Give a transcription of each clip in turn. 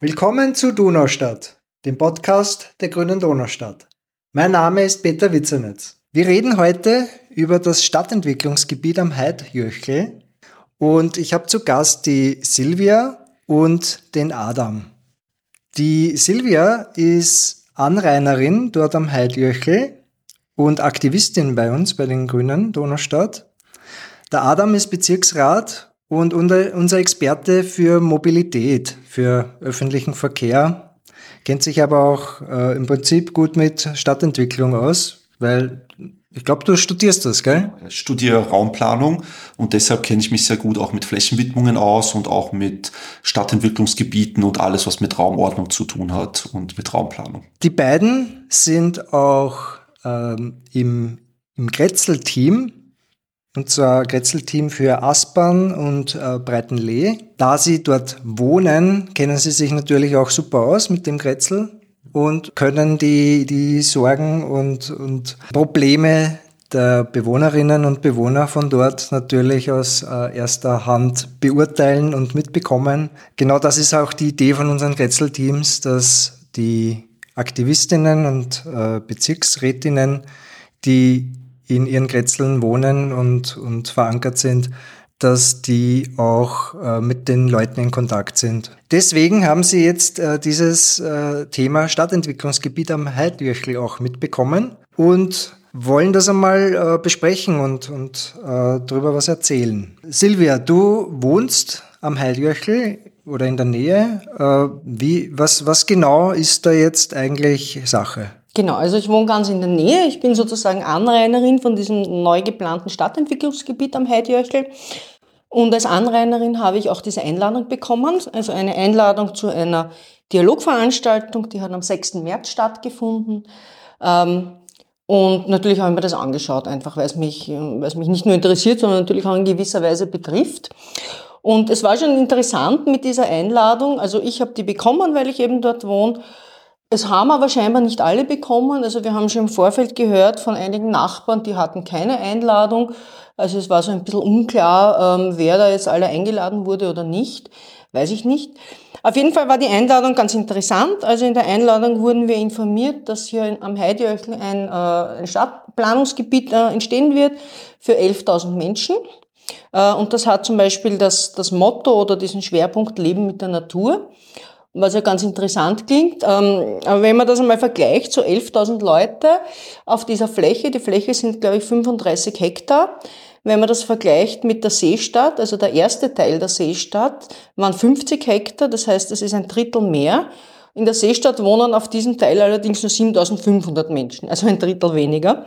Willkommen zu Donaustadt, dem Podcast der Grünen Donaustadt. Mein Name ist Peter Witzernetz. Wir reden heute über das Stadtentwicklungsgebiet am Heidjöchel und ich habe zu Gast die Silvia und den Adam. Die Silvia ist Anrainerin dort am Heidjöchel und Aktivistin bei uns, bei den Grünen Donaustadt. Der Adam ist Bezirksrat und unser Experte für Mobilität, für öffentlichen Verkehr, kennt sich aber auch äh, im Prinzip gut mit Stadtentwicklung aus, weil ich glaube, du studierst das, gell? Ich studiere Raumplanung und deshalb kenne ich mich sehr gut auch mit Flächenwidmungen aus und auch mit Stadtentwicklungsgebieten und alles, was mit Raumordnung zu tun hat und mit Raumplanung. Die beiden sind auch ähm, im, im Grätzl-Team und zwar Grätzl-Team für Aspern und äh, Breitenlee. Da Sie dort wohnen, kennen Sie sich natürlich auch super aus mit dem Grätzl und können die, die Sorgen und, und Probleme der Bewohnerinnen und Bewohner von dort natürlich aus äh, erster Hand beurteilen und mitbekommen. Genau das ist auch die Idee von unseren Grätzl-Teams, dass die Aktivistinnen und äh, Bezirksrätinnen, die in ihren Grätzeln wohnen und, und verankert sind, dass die auch äh, mit den Leuten in Kontakt sind. Deswegen haben sie jetzt äh, dieses äh, Thema Stadtentwicklungsgebiet am Heidjöchel auch mitbekommen und wollen das einmal äh, besprechen und, und äh, darüber was erzählen. Silvia, du wohnst am Heidjöchel oder in der Nähe. Äh, wie, was, was genau ist da jetzt eigentlich Sache? Genau, also ich wohne ganz in der Nähe. Ich bin sozusagen Anrainerin von diesem neu geplanten Stadtentwicklungsgebiet am Heidjöchel. Und als Anrainerin habe ich auch diese Einladung bekommen, also eine Einladung zu einer Dialogveranstaltung, die hat am 6. März stattgefunden. Ähm, und natürlich habe ich mir das angeschaut, einfach weil es mich, weil es mich nicht nur interessiert, sondern natürlich auch in gewisser Weise betrifft. Und es war schon interessant mit dieser Einladung. Also ich habe die bekommen, weil ich eben dort wohne. Es haben aber scheinbar nicht alle bekommen. Also wir haben schon im Vorfeld gehört von einigen Nachbarn, die hatten keine Einladung. Also es war so ein bisschen unklar, ähm, wer da jetzt alle eingeladen wurde oder nicht. Weiß ich nicht. Auf jeden Fall war die Einladung ganz interessant. Also in der Einladung wurden wir informiert, dass hier am Heideöchel ein, äh, ein Stadtplanungsgebiet äh, entstehen wird für 11.000 Menschen. Äh, und das hat zum Beispiel das, das Motto oder diesen Schwerpunkt Leben mit der Natur was ja ganz interessant klingt. Ähm, aber wenn man das einmal vergleicht, so 11.000 Leute auf dieser Fläche, die Fläche sind, glaube ich, 35 Hektar. Wenn man das vergleicht mit der Seestadt, also der erste Teil der Seestadt, waren 50 Hektar, das heißt, das ist ein Drittel mehr. In der Seestadt wohnen auf diesem Teil allerdings nur 7500 Menschen, also ein Drittel weniger.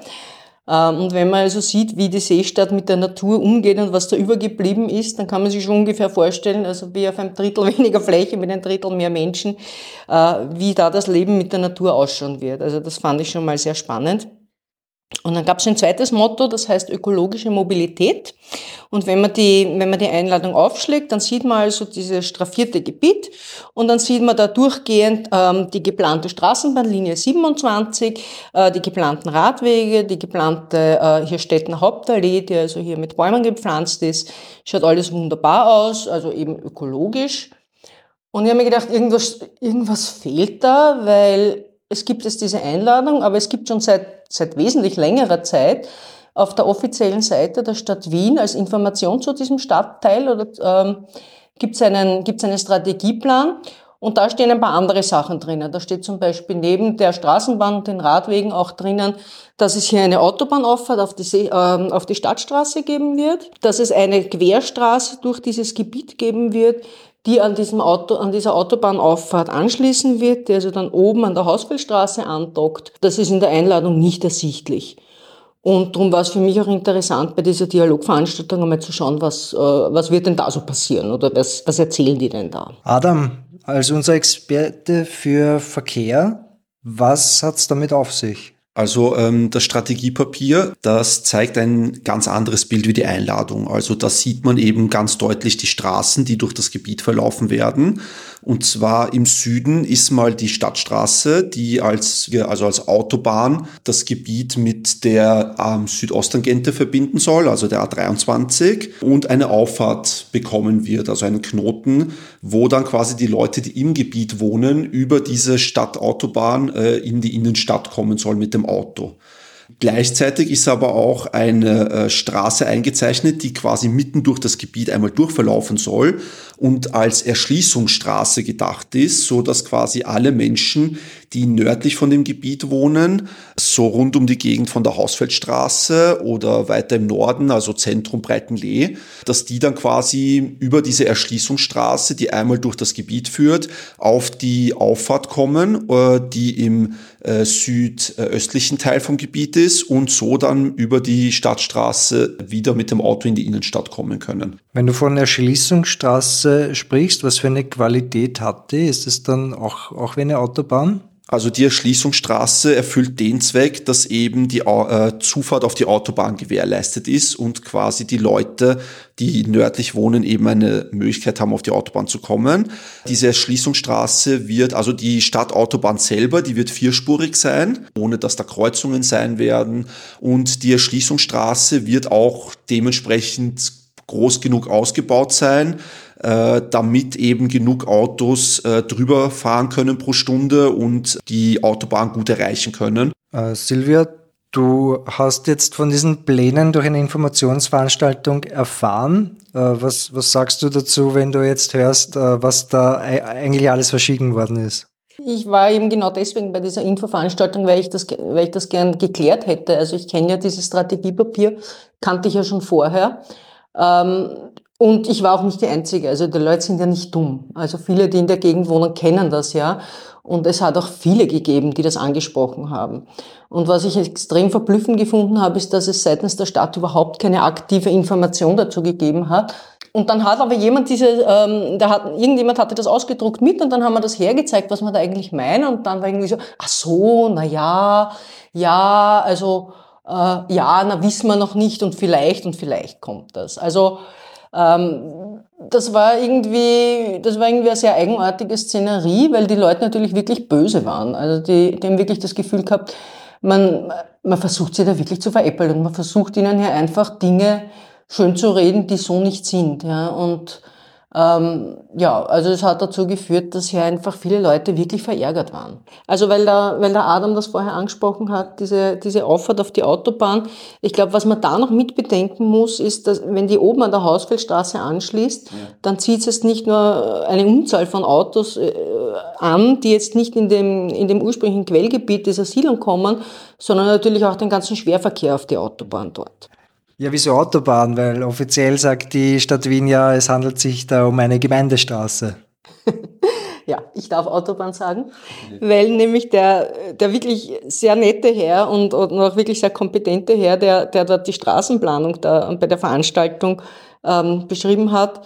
Ähm, und wenn man also sieht, wie die Seestadt mit der Natur umgeht und was da übergeblieben ist, dann kann man sich schon ungefähr vorstellen, also wie auf einem Drittel weniger Fläche mit einem Drittel mehr Menschen, äh, wie da das Leben mit der Natur ausschauen wird. Also das fand ich schon mal sehr spannend. Und dann gab es ein zweites Motto, das heißt ökologische Mobilität. Und wenn man die, wenn man die Einladung aufschlägt, dann sieht man also dieses straffierte Gebiet und dann sieht man da durchgehend ähm, die geplante Straßenbahnlinie 27, äh, die geplanten Radwege, die geplante äh, hier steht eine Hauptallee, die also hier mit Bäumen gepflanzt ist. Schaut alles wunderbar aus, also eben ökologisch. Und ich habe mir gedacht, irgendwas, irgendwas fehlt da, weil es gibt jetzt diese Einladung, aber es gibt schon seit, seit wesentlich längerer Zeit auf der offiziellen Seite der Stadt Wien als Information zu diesem Stadtteil oder ähm, gibt es einen, gibt's einen Strategieplan und da stehen ein paar andere Sachen drinnen. Da steht zum Beispiel neben der Straßenbahn und den Radwegen auch drinnen, dass es hier eine Autobahnauffahrt auf die, See, äh, auf die Stadtstraße geben wird, dass es eine Querstraße durch dieses Gebiet geben wird, die an, diesem Auto, an dieser Autobahnauffahrt anschließen wird, die also dann oben an der Hausfeldstraße andockt. Das ist in der Einladung nicht ersichtlich. Und darum war es für mich auch interessant, bei dieser Dialogveranstaltung einmal zu schauen, was, äh, was wird denn da so passieren oder was, was erzählen die denn da? Adam, als unser Experte für Verkehr, was hat's damit auf sich? Also ähm, das Strategiepapier, das zeigt ein ganz anderes Bild wie die Einladung. Also da sieht man eben ganz deutlich die Straßen, die durch das Gebiet verlaufen werden. Und zwar im Süden ist mal die Stadtstraße, die als, also als Autobahn das Gebiet mit der ähm, Südosttangente verbinden soll, also der A23, und eine Auffahrt bekommen wird, also einen Knoten, wo dann quasi die Leute, die im Gebiet wohnen, über diese Stadtautobahn äh, in die Innenstadt kommen sollen mit dem Auto. Gleichzeitig ist aber auch eine äh, Straße eingezeichnet, die quasi mitten durch das Gebiet einmal durchverlaufen soll und als Erschließungsstraße gedacht ist, so dass quasi alle Menschen, die nördlich von dem Gebiet wohnen, so rund um die Gegend von der Hausfeldstraße oder weiter im Norden, also Zentrum Breitenlee, dass die dann quasi über diese Erschließungsstraße, die einmal durch das Gebiet führt, auf die Auffahrt kommen, äh, die im äh, südöstlichen Teil vom Gebiet ist und so dann über die Stadtstraße wieder mit dem Auto in die Innenstadt kommen können. Wenn du von Erschließungsstraße sprichst, was für eine Qualität hat die? Ist es dann auch, auch wie eine Autobahn? Also die Erschließungsstraße erfüllt den Zweck, dass eben die äh, Zufahrt auf die Autobahn gewährleistet ist und quasi die Leute, die nördlich wohnen, eben eine Möglichkeit haben, auf die Autobahn zu kommen. Diese Erschließungsstraße wird, also die Stadtautobahn selber, die wird vierspurig sein, ohne dass da Kreuzungen sein werden. Und die Erschließungsstraße wird auch dementsprechend groß genug ausgebaut sein, äh, damit eben genug Autos äh, drüber fahren können pro Stunde und die Autobahn gut erreichen können. Äh, Silvia, du hast jetzt von diesen Plänen durch eine Informationsveranstaltung erfahren. Äh, was, was sagst du dazu, wenn du jetzt hörst, äh, was da eigentlich alles verschieden worden ist? Ich war eben genau deswegen bei dieser Infoveranstaltung, weil ich das, weil ich das gern geklärt hätte. Also ich kenne ja dieses Strategiepapier, kannte ich ja schon vorher. Ähm, und ich war auch nicht die Einzige. Also die Leute sind ja nicht dumm. Also viele, die in der Gegend wohnen, kennen das ja. Und es hat auch viele gegeben, die das angesprochen haben. Und was ich extrem verblüffend gefunden habe, ist, dass es seitens der Stadt überhaupt keine aktive Information dazu gegeben hat. Und dann hat aber jemand diese, ähm, da hat, irgendjemand hatte das ausgedruckt mit und dann haben wir das hergezeigt, was man da eigentlich meinen. Und dann war irgendwie so, ach so, na ja, ja, also, äh, ja, na wissen wir noch nicht und vielleicht und vielleicht kommt das. Also, ähm, das war irgendwie, das war irgendwie eine sehr eigenartige Szenerie, weil die Leute natürlich wirklich böse waren. Also die, die haben wirklich das Gefühl gehabt, man, man versucht sie da wirklich zu veräppeln und man versucht ihnen hier einfach Dinge schön zu reden, die so nicht sind. Ja. Und ähm, ja, also es hat dazu geführt, dass hier einfach viele Leute wirklich verärgert waren. Also weil der, weil der Adam das vorher angesprochen hat, diese, diese Auffahrt auf die Autobahn. Ich glaube, was man da noch mitbedenken muss, ist, dass wenn die oben an der Hausfeldstraße anschließt, ja. dann zieht es nicht nur eine Unzahl von Autos äh, an, die jetzt nicht in dem, in dem ursprünglichen Quellgebiet dieser Siedlung kommen, sondern natürlich auch den ganzen Schwerverkehr auf die Autobahn dort. Ja, wieso Autobahn? Weil offiziell sagt die Stadt Wien ja, es handelt sich da um eine Gemeindestraße. ja, ich darf Autobahn sagen, weil nämlich der, der wirklich sehr nette Herr und, und auch wirklich sehr kompetente Herr, der, der dort die Straßenplanung da bei der Veranstaltung ähm, beschrieben hat,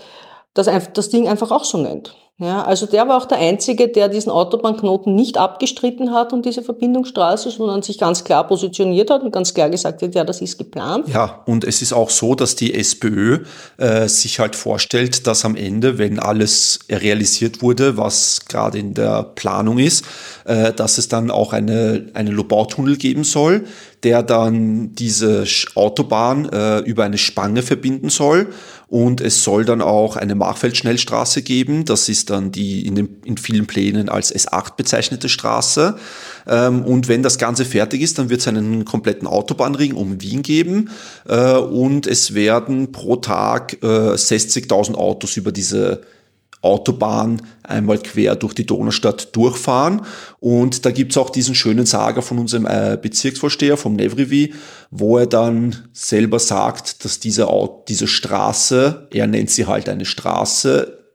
das, das Ding einfach auch so nennt. Ja, also der war auch der Einzige, der diesen Autobahnknoten nicht abgestritten hat und diese Verbindungsstraße, sondern sich ganz klar positioniert hat und ganz klar gesagt hat, ja, das ist geplant. Ja, und es ist auch so, dass die SPÖ äh, sich halt vorstellt, dass am Ende, wenn alles realisiert wurde, was gerade in der Planung ist, äh, dass es dann auch eine, eine Lobautunnel geben soll, der dann diese Autobahn äh, über eine Spange verbinden soll und es soll dann auch eine Machfeld-Schnellstraße geben. Das ist dann die in, den, in vielen Plänen als S8 bezeichnete Straße. Ähm, und wenn das Ganze fertig ist, dann wird es einen kompletten Autobahnring um Wien geben. Äh, und es werden pro Tag äh, 60.000 Autos über diese Autobahn einmal quer durch die Donaustadt durchfahren. Und da gibt's auch diesen schönen Sager von unserem äh, Bezirksvorsteher, vom Nevrivi, wo er dann selber sagt, dass diese, diese Straße, er nennt sie halt eine Straße,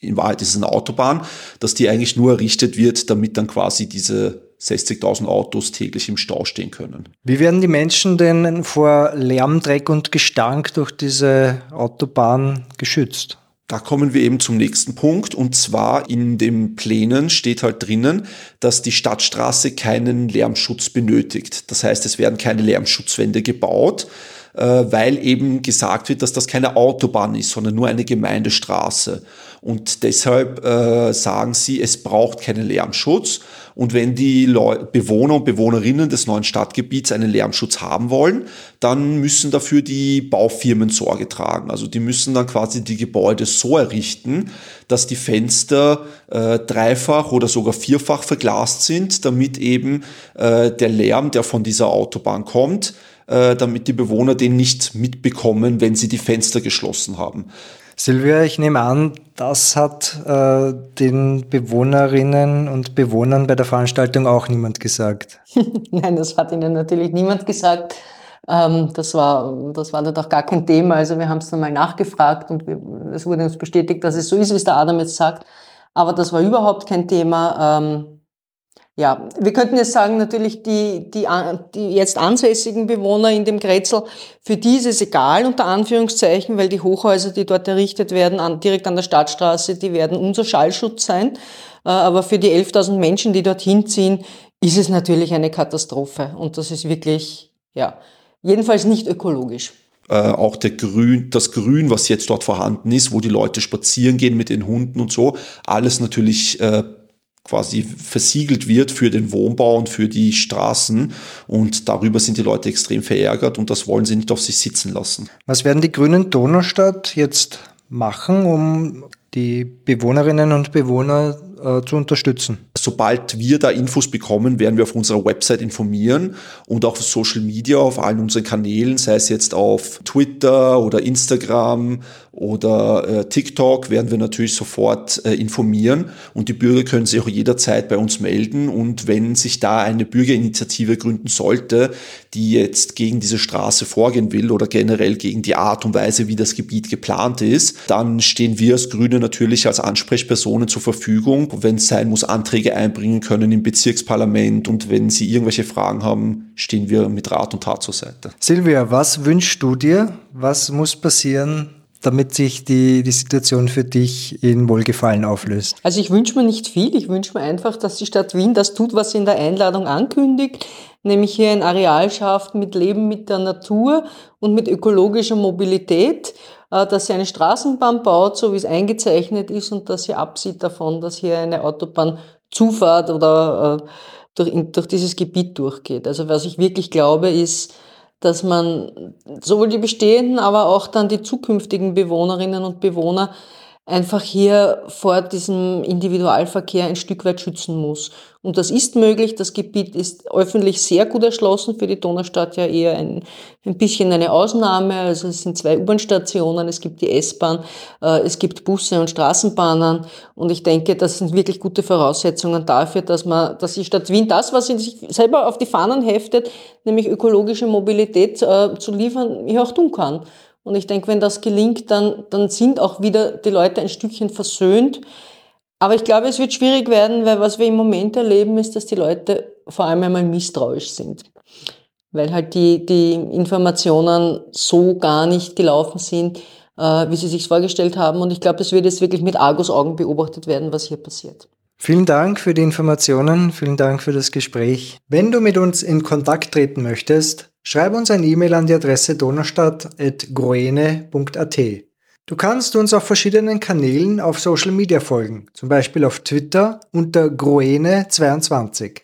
in Wahrheit ist es eine Autobahn, dass die eigentlich nur errichtet wird, damit dann quasi diese 60.000 Autos täglich im Stau stehen können. Wie werden die Menschen denn vor Lärm, Dreck und Gestank durch diese Autobahn geschützt? Da kommen wir eben zum nächsten Punkt und zwar in den Plänen steht halt drinnen, dass die Stadtstraße keinen Lärmschutz benötigt. Das heißt, es werden keine Lärmschutzwände gebaut, äh, weil eben gesagt wird, dass das keine Autobahn ist, sondern nur eine Gemeindestraße. Und deshalb äh, sagen sie, es braucht keinen Lärmschutz. Und wenn die Leu Bewohner und Bewohnerinnen des neuen Stadtgebiets einen Lärmschutz haben wollen, dann müssen dafür die Baufirmen Sorge tragen. Also die müssen dann quasi die Gebäude so errichten, dass die Fenster äh, dreifach oder sogar vierfach verglast sind, damit eben äh, der Lärm, der von dieser Autobahn kommt, äh, damit die Bewohner den nicht mitbekommen, wenn sie die Fenster geschlossen haben. Silvia, ich nehme an, das hat äh, den Bewohnerinnen und Bewohnern bei der Veranstaltung auch niemand gesagt. Nein, das hat ihnen natürlich niemand gesagt. Ähm, das, war, das war dort auch gar kein Thema. Also wir haben es dann mal nachgefragt und wir, es wurde uns bestätigt, dass es so ist, wie es der Adam jetzt sagt. Aber das war überhaupt kein Thema. Ähm, ja, wir könnten jetzt sagen, natürlich die, die, die jetzt ansässigen Bewohner in dem Grätzl, für die ist es egal, unter Anführungszeichen, weil die Hochhäuser, die dort errichtet werden, an, direkt an der Stadtstraße, die werden unser Schallschutz sein. Äh, aber für die 11.000 Menschen, die dorthin ziehen, ist es natürlich eine Katastrophe. Und das ist wirklich, ja, jedenfalls nicht ökologisch. Äh, auch der Grün, das Grün, was jetzt dort vorhanden ist, wo die Leute spazieren gehen mit den Hunden und so, alles natürlich äh, quasi versiegelt wird für den Wohnbau und für die Straßen. Und darüber sind die Leute extrem verärgert und das wollen sie nicht auf sich sitzen lassen. Was werden die Grünen Donaustadt jetzt machen, um die Bewohnerinnen und Bewohner äh, zu unterstützen? Sobald wir da Infos bekommen, werden wir auf unserer Website informieren und auch auf Social Media, auf allen unseren Kanälen, sei es jetzt auf Twitter oder Instagram oder äh, TikTok, werden wir natürlich sofort äh, informieren und die Bürger können sich auch jederzeit bei uns melden und wenn sich da eine Bürgerinitiative gründen sollte, die jetzt gegen diese Straße vorgehen will oder generell gegen die Art und Weise, wie das Gebiet geplant ist, dann stehen wir als Grüne natürlich als Ansprechpersonen zur Verfügung, wenn es sein muss, Anträge einbringen können im Bezirksparlament und wenn Sie irgendwelche Fragen haben, stehen wir mit Rat und Tat zur Seite. Silvia, was wünschst du dir? Was muss passieren, damit sich die, die Situation für dich in Wohlgefallen auflöst? Also ich wünsche mir nicht viel. Ich wünsche mir einfach, dass die Stadt Wien das tut, was sie in der Einladung ankündigt, nämlich hier ein Areal schafft mit Leben mit der Natur und mit ökologischer Mobilität, äh, dass sie eine Straßenbahn baut, so wie es eingezeichnet ist und dass sie absieht davon, dass hier eine Autobahnzufahrt oder äh, durch, durch dieses Gebiet durchgeht. Also was ich wirklich glaube, ist, dass man sowohl die bestehenden, aber auch dann die zukünftigen Bewohnerinnen und Bewohner einfach hier vor diesem Individualverkehr ein Stück weit schützen muss. Und das ist möglich. Das Gebiet ist öffentlich sehr gut erschlossen, für die Donaustadt ja eher ein, ein bisschen eine Ausnahme. Also es sind zwei U-Bahn-Stationen, es gibt die S-Bahn, äh, es gibt Busse und Straßenbahnen. Und ich denke, das sind wirklich gute Voraussetzungen dafür, dass man, dass die Stadt Wien das, was sie sich selber auf die Fahnen heftet, nämlich ökologische Mobilität äh, zu liefern, hier auch tun kann. Und ich denke, wenn das gelingt, dann, dann sind auch wieder die Leute ein Stückchen versöhnt aber ich glaube, es wird schwierig werden, weil was wir im Moment erleben, ist, dass die Leute vor allem einmal misstrauisch sind. Weil halt die, die Informationen so gar nicht gelaufen sind, äh, wie sie sich vorgestellt haben. Und ich glaube, es wird jetzt wirklich mit Argusaugen beobachtet werden, was hier passiert. Vielen Dank für die Informationen, vielen Dank für das Gespräch. Wenn du mit uns in Kontakt treten möchtest, schreib uns ein E-Mail an die Adresse donnerstadt.groene.at. Du kannst uns auf verschiedenen Kanälen auf Social Media folgen, zum Beispiel auf Twitter unter Groene22.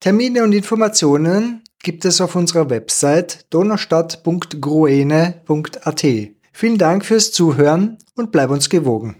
Termine und Informationen gibt es auf unserer Website donnerstadt.groene.at. Vielen Dank fürs Zuhören und bleib uns gewogen.